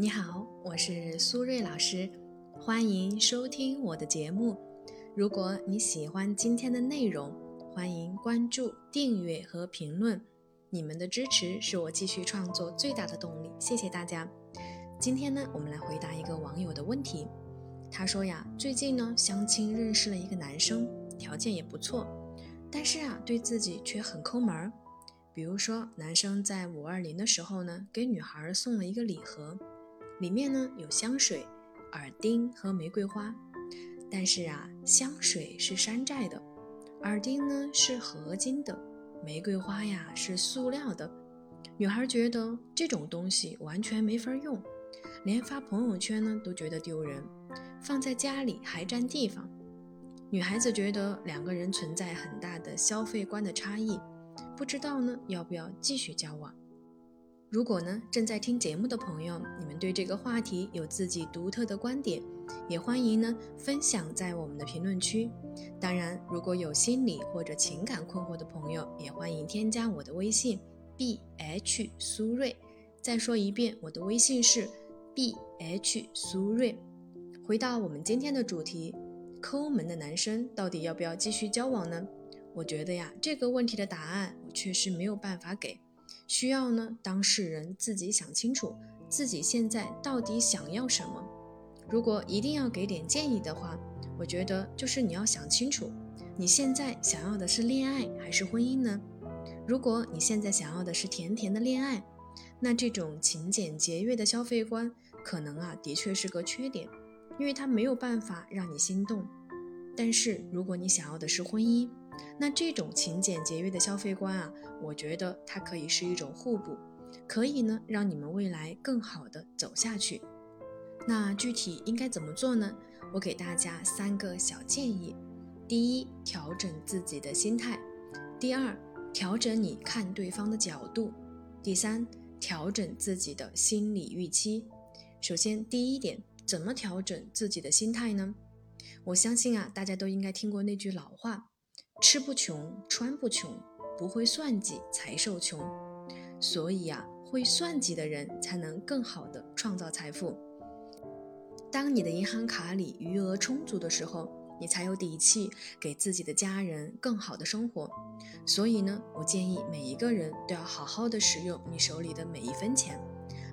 你好，我是苏瑞老师，欢迎收听我的节目。如果你喜欢今天的内容，欢迎关注、订阅和评论。你们的支持是我继续创作最大的动力，谢谢大家。今天呢，我们来回答一个网友的问题。他说呀，最近呢相亲认识了一个男生，条件也不错，但是啊对自己却很抠门儿。比如说，男生在五二零的时候呢，给女孩送了一个礼盒，里面呢有香水、耳钉和玫瑰花。但是啊，香水是山寨的，耳钉呢是合金的，玫瑰花呀是塑料的。女孩觉得这种东西完全没法用，连发朋友圈呢都觉得丢人，放在家里还占地方。女孩子觉得两个人存在很大的消费观的差异。不知道呢，要不要继续交往？如果呢，正在听节目的朋友，你们对这个话题有自己独特的观点，也欢迎呢分享在我们的评论区。当然，如果有心理或者情感困惑的朋友，也欢迎添加我的微信 b h 苏瑞。再说一遍，我的微信是 b h 苏瑞。回到我们今天的主题，抠门的男生到底要不要继续交往呢？我觉得呀，这个问题的答案我确实没有办法给，需要呢当事人自己想清楚自己现在到底想要什么。如果一定要给点建议的话，我觉得就是你要想清楚，你现在想要的是恋爱还是婚姻呢？如果你现在想要的是甜甜的恋爱，那这种勤俭节约的消费观可能啊的确是个缺点，因为它没有办法让你心动。但是如果你想要的是婚姻，那这种勤俭节约的消费观啊，我觉得它可以是一种互补，可以呢让你们未来更好的走下去。那具体应该怎么做呢？我给大家三个小建议：第一，调整自己的心态；第二，调整你看对方的角度；第三，调整自己的心理预期。首先，第一点，怎么调整自己的心态呢？我相信啊，大家都应该听过那句老话。吃不穷，穿不穷，不会算计才受穷。所以啊，会算计的人才能更好的创造财富。当你的银行卡里余额充足的时候，你才有底气给自己的家人更好的生活。所以呢，我建议每一个人都要好好的使用你手里的每一分钱，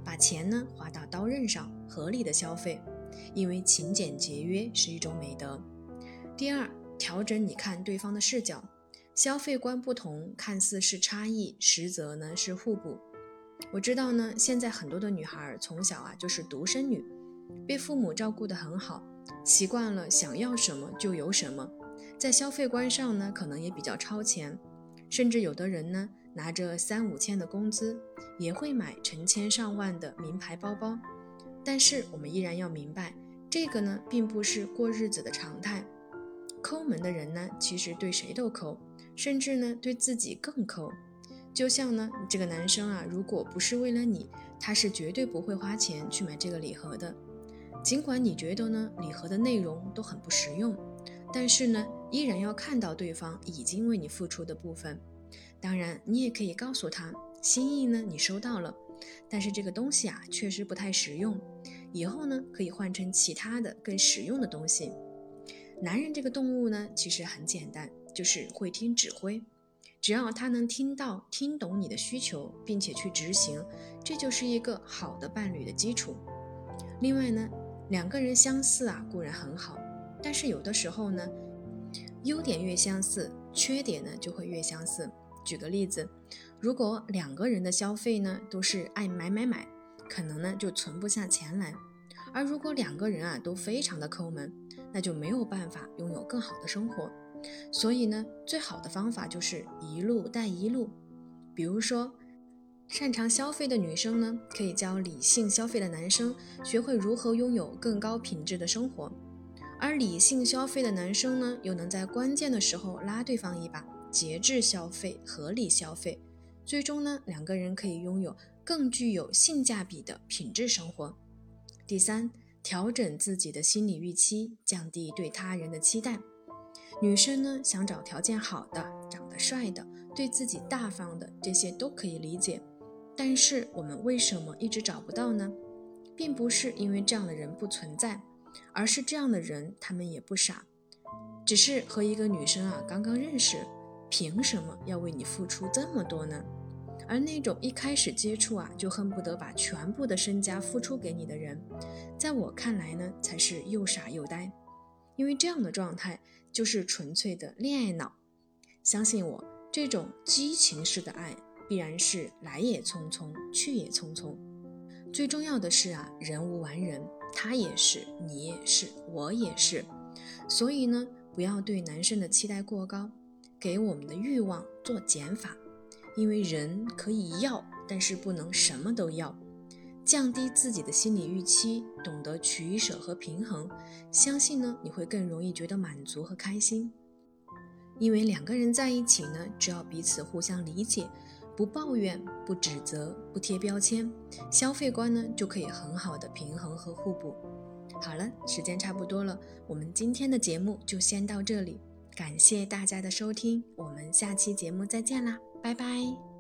把钱呢花到刀刃上，合理的消费，因为勤俭节约是一种美德。第二。调整你看对方的视角，消费观不同，看似是差异，实则呢是互补。我知道呢，现在很多的女孩从小啊就是独生女，被父母照顾得很好，习惯了想要什么就有什么，在消费观上呢可能也比较超前，甚至有的人呢拿着三五千的工资，也会买成千上万的名牌包包。但是我们依然要明白，这个呢并不是过日子的常态。抠门的人呢，其实对谁都抠，甚至呢对自己更抠。就像呢这个男生啊，如果不是为了你，他是绝对不会花钱去买这个礼盒的。尽管你觉得呢礼盒的内容都很不实用，但是呢依然要看到对方已经为你付出的部分。当然，你也可以告诉他，心意呢你收到了，但是这个东西啊确实不太实用，以后呢可以换成其他的更实用的东西。男人这个动物呢，其实很简单，就是会听指挥。只要他能听到、听懂你的需求，并且去执行，这就是一个好的伴侣的基础。另外呢，两个人相似啊固然很好，但是有的时候呢，优点越相似，缺点呢就会越相似。举个例子，如果两个人的消费呢都是爱买买买，可能呢就存不下钱来。而如果两个人啊都非常的抠门，那就没有办法拥有更好的生活，所以呢，最好的方法就是一路带一路。比如说，擅长消费的女生呢，可以教理性消费的男生学会如何拥有更高品质的生活；而理性消费的男生呢，又能在关键的时候拉对方一把，节制消费，合理消费，最终呢，两个人可以拥有更具有性价比的品质生活。第三。调整自己的心理预期，降低对他人的期待。女生呢，想找条件好的、长得帅的、对自己大方的，这些都可以理解。但是我们为什么一直找不到呢？并不是因为这样的人不存在，而是这样的人他们也不傻，只是和一个女生啊刚刚认识，凭什么要为你付出这么多呢？而那种一开始接触啊就恨不得把全部的身家付出给你的人，在我看来呢，才是又傻又呆，因为这样的状态就是纯粹的恋爱脑。相信我，这种激情式的爱必然是来也匆匆，去也匆匆。最重要的是啊，人无完人，他也是，你也是，我也是。所以呢，不要对男生的期待过高，给我们的欲望做减法。因为人可以要，但是不能什么都要。降低自己的心理预期，懂得取舍和平衡，相信呢你会更容易觉得满足和开心。因为两个人在一起呢，只要彼此互相理解，不抱怨、不指责、不贴标签，消费观呢就可以很好的平衡和互补。好了，时间差不多了，我们今天的节目就先到这里，感谢大家的收听，我们下期节目再见啦！拜拜。